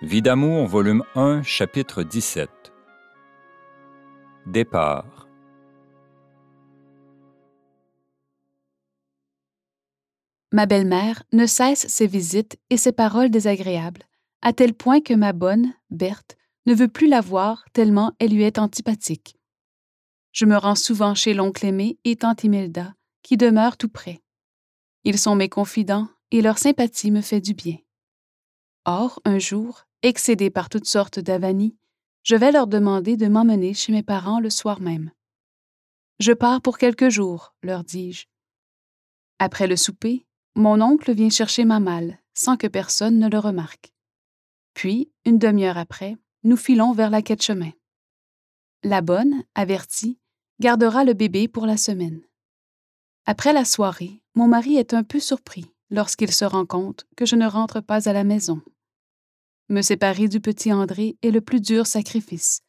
Vie d'amour, volume 1, chapitre 17. Départ. Ma belle-mère ne cesse ses visites et ses paroles désagréables, à tel point que ma bonne, Berthe, ne veut plus la voir tellement elle lui est antipathique. Je me rends souvent chez l'oncle Aimé et tante Imelda, qui demeurent tout près. Ils sont mes confidents et leur sympathie me fait du bien. Or, un jour, excédé par toutes sortes d'avanies, je vais leur demander de m'emmener chez mes parents le soir même. Je pars pour quelques jours, leur dis-je. Après le souper, mon oncle vient chercher ma malle, sans que personne ne le remarque. Puis, une demi-heure après, nous filons vers la quai chemin. La bonne, avertie, gardera le bébé pour la semaine. Après la soirée, mon mari est un peu surpris lorsqu'il se rend compte que je ne rentre pas à la maison. Me séparer du petit André est le plus dur sacrifice,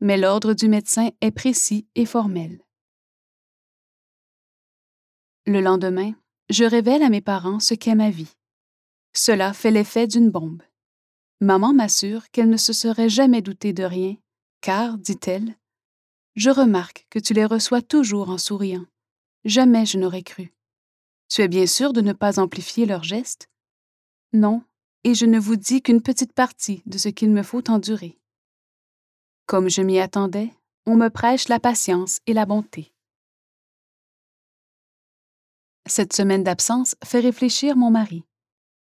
mais l'ordre du médecin est précis et formel. Le lendemain, je révèle à mes parents ce qu'est ma vie. Cela fait l'effet d'une bombe. Maman m'assure qu'elle ne se serait jamais doutée de rien, car, dit-elle, je remarque que tu les reçois toujours en souriant. Jamais je n'aurais cru. Tu es bien sûr de ne pas amplifier leurs gestes? Non, et je ne vous dis qu'une petite partie de ce qu'il me faut endurer. Comme je m'y attendais, on me prêche la patience et la bonté. Cette semaine d'absence fait réfléchir mon mari.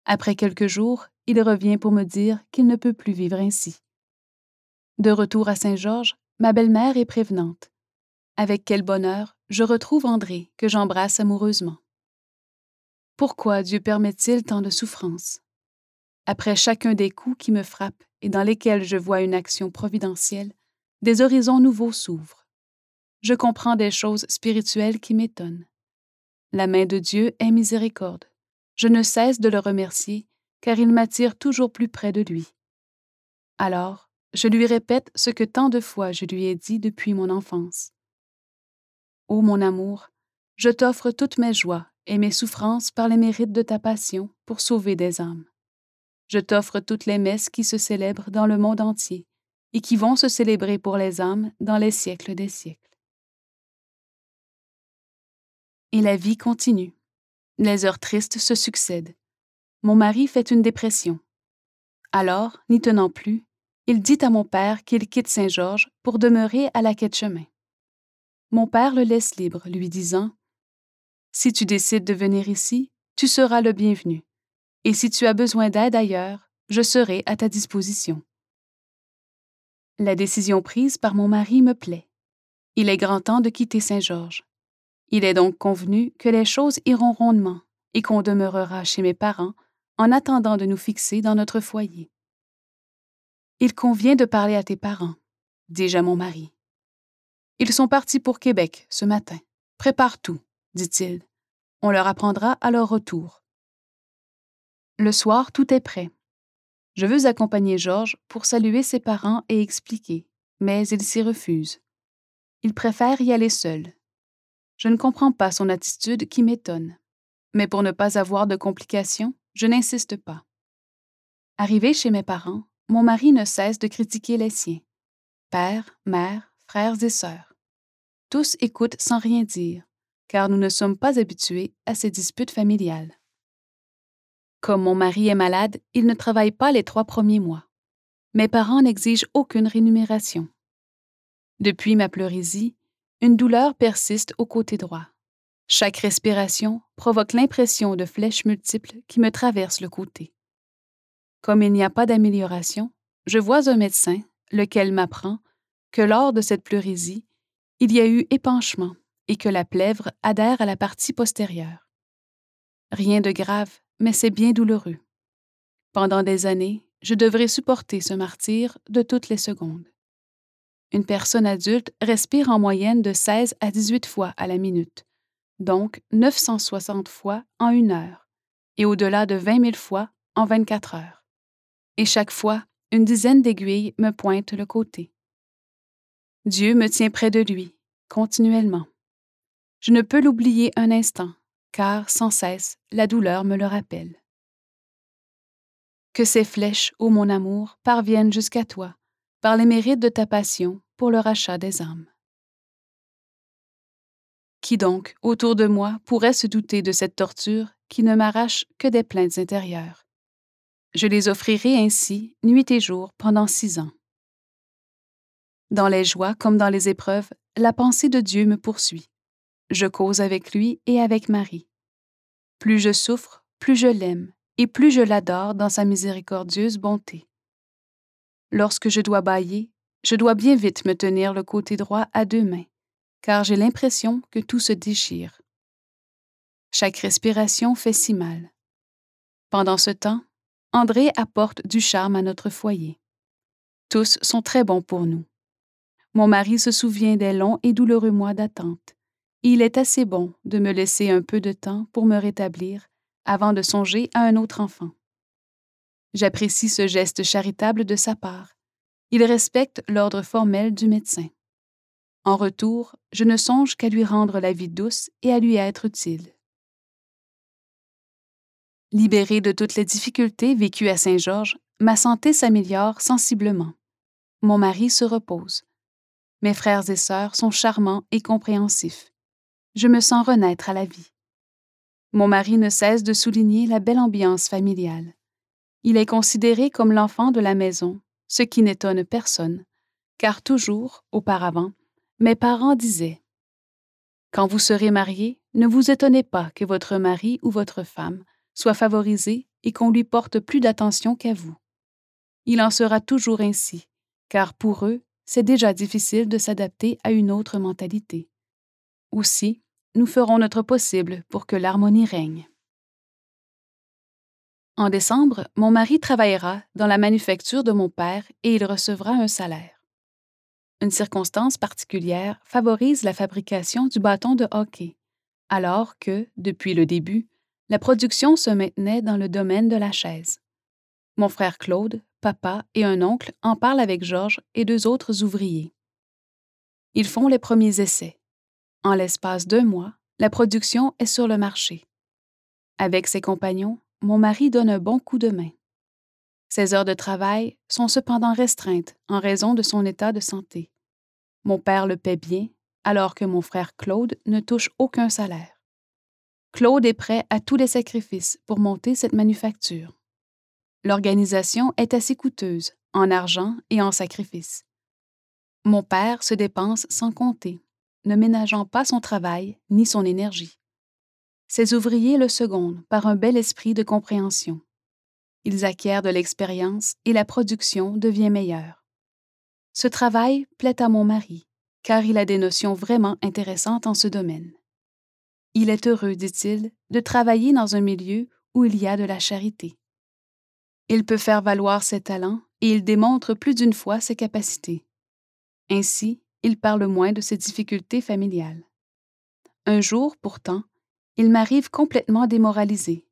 Après quelques jours, il revient pour me dire qu'il ne peut plus vivre ainsi. De retour à Saint-Georges, ma belle-mère est prévenante. Avec quel bonheur je retrouve André, que j'embrasse amoureusement. Pourquoi Dieu permet-il tant de souffrances? Après chacun des coups qui me frappent et dans lesquels je vois une action providentielle, des horizons nouveaux s'ouvrent. Je comprends des choses spirituelles qui m'étonnent. La main de Dieu est miséricorde. Je ne cesse de le remercier, car il m'attire toujours plus près de lui. Alors, je lui répète ce que tant de fois je lui ai dit depuis mon enfance. Ô mon amour, je t'offre toutes mes joies et mes souffrances par les mérites de ta passion pour sauver des âmes. Je t'offre toutes les messes qui se célèbrent dans le monde entier et qui vont se célébrer pour les âmes dans les siècles des siècles. Et la vie continue. Les heures tristes se succèdent. Mon mari fait une dépression. Alors, n'y tenant plus, il dit à mon père qu'il quitte Saint-Georges pour demeurer à la quai de chemin. Mon père le laisse libre, lui disant Si tu décides de venir ici, tu seras le bienvenu et si tu as besoin d'aide ailleurs, je serai à ta disposition. La décision prise par mon mari me plaît. Il est grand temps de quitter Saint-Georges. Il est donc convenu que les choses iront rondement et qu'on demeurera chez mes parents en attendant de nous fixer dans notre foyer. Il convient de parler à tes parents, dis-je à mon mari. Ils sont partis pour Québec ce matin. Prépare tout, dit-il. On leur apprendra à leur retour. Le soir, tout est prêt. Je veux accompagner Georges pour saluer ses parents et expliquer, mais il s'y refuse. Il préfère y aller seul. Je ne comprends pas son attitude qui m'étonne. Mais pour ne pas avoir de complications, je n'insiste pas. Arrivé chez mes parents, mon mari ne cesse de critiquer les siens. Père, mère, frères et sœurs. Tous écoutent sans rien dire, car nous ne sommes pas habitués à ces disputes familiales. Comme mon mari est malade, il ne travaille pas les trois premiers mois. Mes parents n'exigent aucune rémunération. Depuis ma pleurésie, une douleur persiste au côté droit. Chaque respiration provoque l'impression de flèches multiples qui me traversent le côté. Comme il n'y a pas d'amélioration, je vois un médecin, lequel m'apprend que lors de cette pleurésie, il y a eu épanchement et que la plèvre adhère à la partie postérieure. Rien de grave, mais c'est bien douloureux. Pendant des années, je devrais supporter ce martyr de toutes les secondes. Une personne adulte respire en moyenne de 16 à 18 fois à la minute, donc 960 fois en une heure, et au-delà de 20 000 fois en 24 heures. Et chaque fois, une dizaine d'aiguilles me pointent le côté. Dieu me tient près de lui, continuellement. Je ne peux l'oublier un instant, car sans cesse la douleur me le rappelle. Que ces flèches, ô mon amour, parviennent jusqu'à toi, par les mérites de ta passion pour le rachat des âmes. Qui donc, autour de moi, pourrait se douter de cette torture qui ne m'arrache que des plaintes intérieures? Je les offrirai ainsi, nuit et jour, pendant six ans. Dans les joies comme dans les épreuves, la pensée de Dieu me poursuit. Je cause avec lui et avec Marie. Plus je souffre, plus je l'aime, et plus je l'adore dans sa miséricordieuse bonté. Lorsque je dois bailler, je dois bien vite me tenir le côté droit à deux mains, car j'ai l'impression que tout se déchire. Chaque respiration fait si mal. Pendant ce temps, André apporte du charme à notre foyer. Tous sont très bons pour nous. Mon mari se souvient des longs et douloureux mois d'attente. Il est assez bon de me laisser un peu de temps pour me rétablir avant de songer à un autre enfant. J'apprécie ce geste charitable de sa part. Il respecte l'ordre formel du médecin. En retour, je ne songe qu'à lui rendre la vie douce et à lui être utile. Libérée de toutes les difficultés vécues à Saint-Georges, ma santé s'améliore sensiblement. Mon mari se repose. Mes frères et sœurs sont charmants et compréhensifs. Je me sens renaître à la vie. Mon mari ne cesse de souligner la belle ambiance familiale. Il est considéré comme l'enfant de la maison, ce qui n'étonne personne, car toujours, auparavant, mes parents disaient Quand vous serez mariés, ne vous étonnez pas que votre mari ou votre femme soit favorisé et qu'on lui porte plus d'attention qu'à vous. Il en sera toujours ainsi, car pour eux, c'est déjà difficile de s'adapter à une autre mentalité. Aussi, nous ferons notre possible pour que l'harmonie règne. En décembre, mon mari travaillera dans la manufacture de mon père et il recevra un salaire. Une circonstance particulière favorise la fabrication du bâton de hockey, alors que, depuis le début, la production se maintenait dans le domaine de la chaise. Mon frère Claude, papa et un oncle en parlent avec Georges et deux autres ouvriers. Ils font les premiers essais. En l'espace d'un mois, la production est sur le marché. Avec ses compagnons, mon mari donne un bon coup de main. Ses heures de travail sont cependant restreintes en raison de son état de santé. Mon père le paie bien, alors que mon frère Claude ne touche aucun salaire. Claude est prêt à tous les sacrifices pour monter cette manufacture. L'organisation est assez coûteuse, en argent et en sacrifices. Mon père se dépense sans compter, ne ménageant pas son travail ni son énergie. Ses ouvriers le secondent par un bel esprit de compréhension. Ils acquièrent de l'expérience et la production devient meilleure. Ce travail plaît à mon mari, car il a des notions vraiment intéressantes en ce domaine. Il est heureux, dit-il, de travailler dans un milieu où il y a de la charité. Il peut faire valoir ses talents et il démontre plus d'une fois ses capacités. Ainsi, il parle moins de ses difficultés familiales. Un jour, pourtant, il m'arrive complètement démoralisé.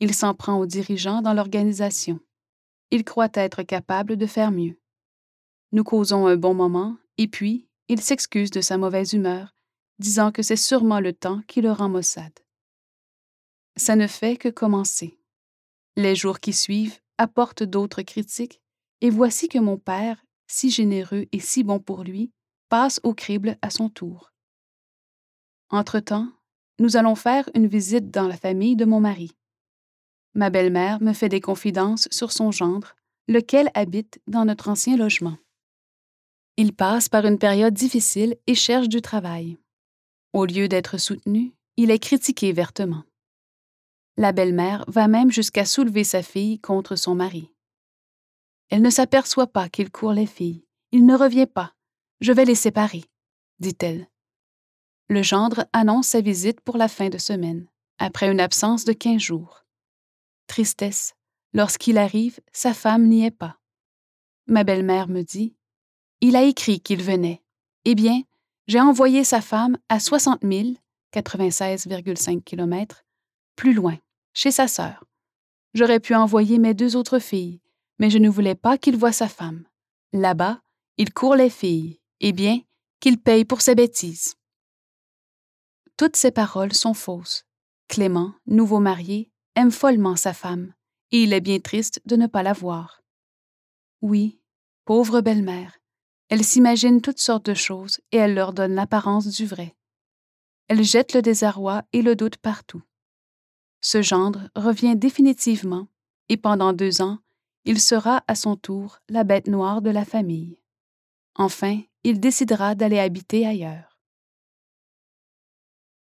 Il s'en prend aux dirigeants dans l'organisation. Il croit être capable de faire mieux. Nous causons un bon moment, et puis, il s'excuse de sa mauvaise humeur disant que c'est sûrement le temps qui le rend maussade. Ça ne fait que commencer. Les jours qui suivent apportent d'autres critiques, et voici que mon père, si généreux et si bon pour lui, passe au crible à son tour. Entre-temps, nous allons faire une visite dans la famille de mon mari. Ma belle-mère me fait des confidences sur son gendre, lequel habite dans notre ancien logement. Il passe par une période difficile et cherche du travail. Au lieu d'être soutenu, il est critiqué vertement. La belle-mère va même jusqu'à soulever sa fille contre son mari. Elle ne s'aperçoit pas qu'il court les filles. Il ne revient pas. Je vais les séparer, dit-elle. Le gendre annonce sa visite pour la fin de semaine, après une absence de quinze jours. Tristesse. Lorsqu'il arrive, sa femme n'y est pas. Ma belle-mère me dit Il a écrit qu'il venait. Eh bien, j'ai envoyé sa femme à 60 000, 96,5 km, plus loin, chez sa sœur. J'aurais pu envoyer mes deux autres filles, mais je ne voulais pas qu'il voie sa femme. Là-bas, il court les filles, et bien, qu'il paye pour ses bêtises. Toutes ces paroles sont fausses. Clément, nouveau marié, aime follement sa femme, et il est bien triste de ne pas la voir. Oui, pauvre belle-mère, elle s'imagine toutes sortes de choses et elle leur donne l'apparence du vrai. Elle jette le désarroi et le doute partout. Ce gendre revient définitivement et pendant deux ans, il sera à son tour la bête noire de la famille. Enfin, il décidera d'aller habiter ailleurs.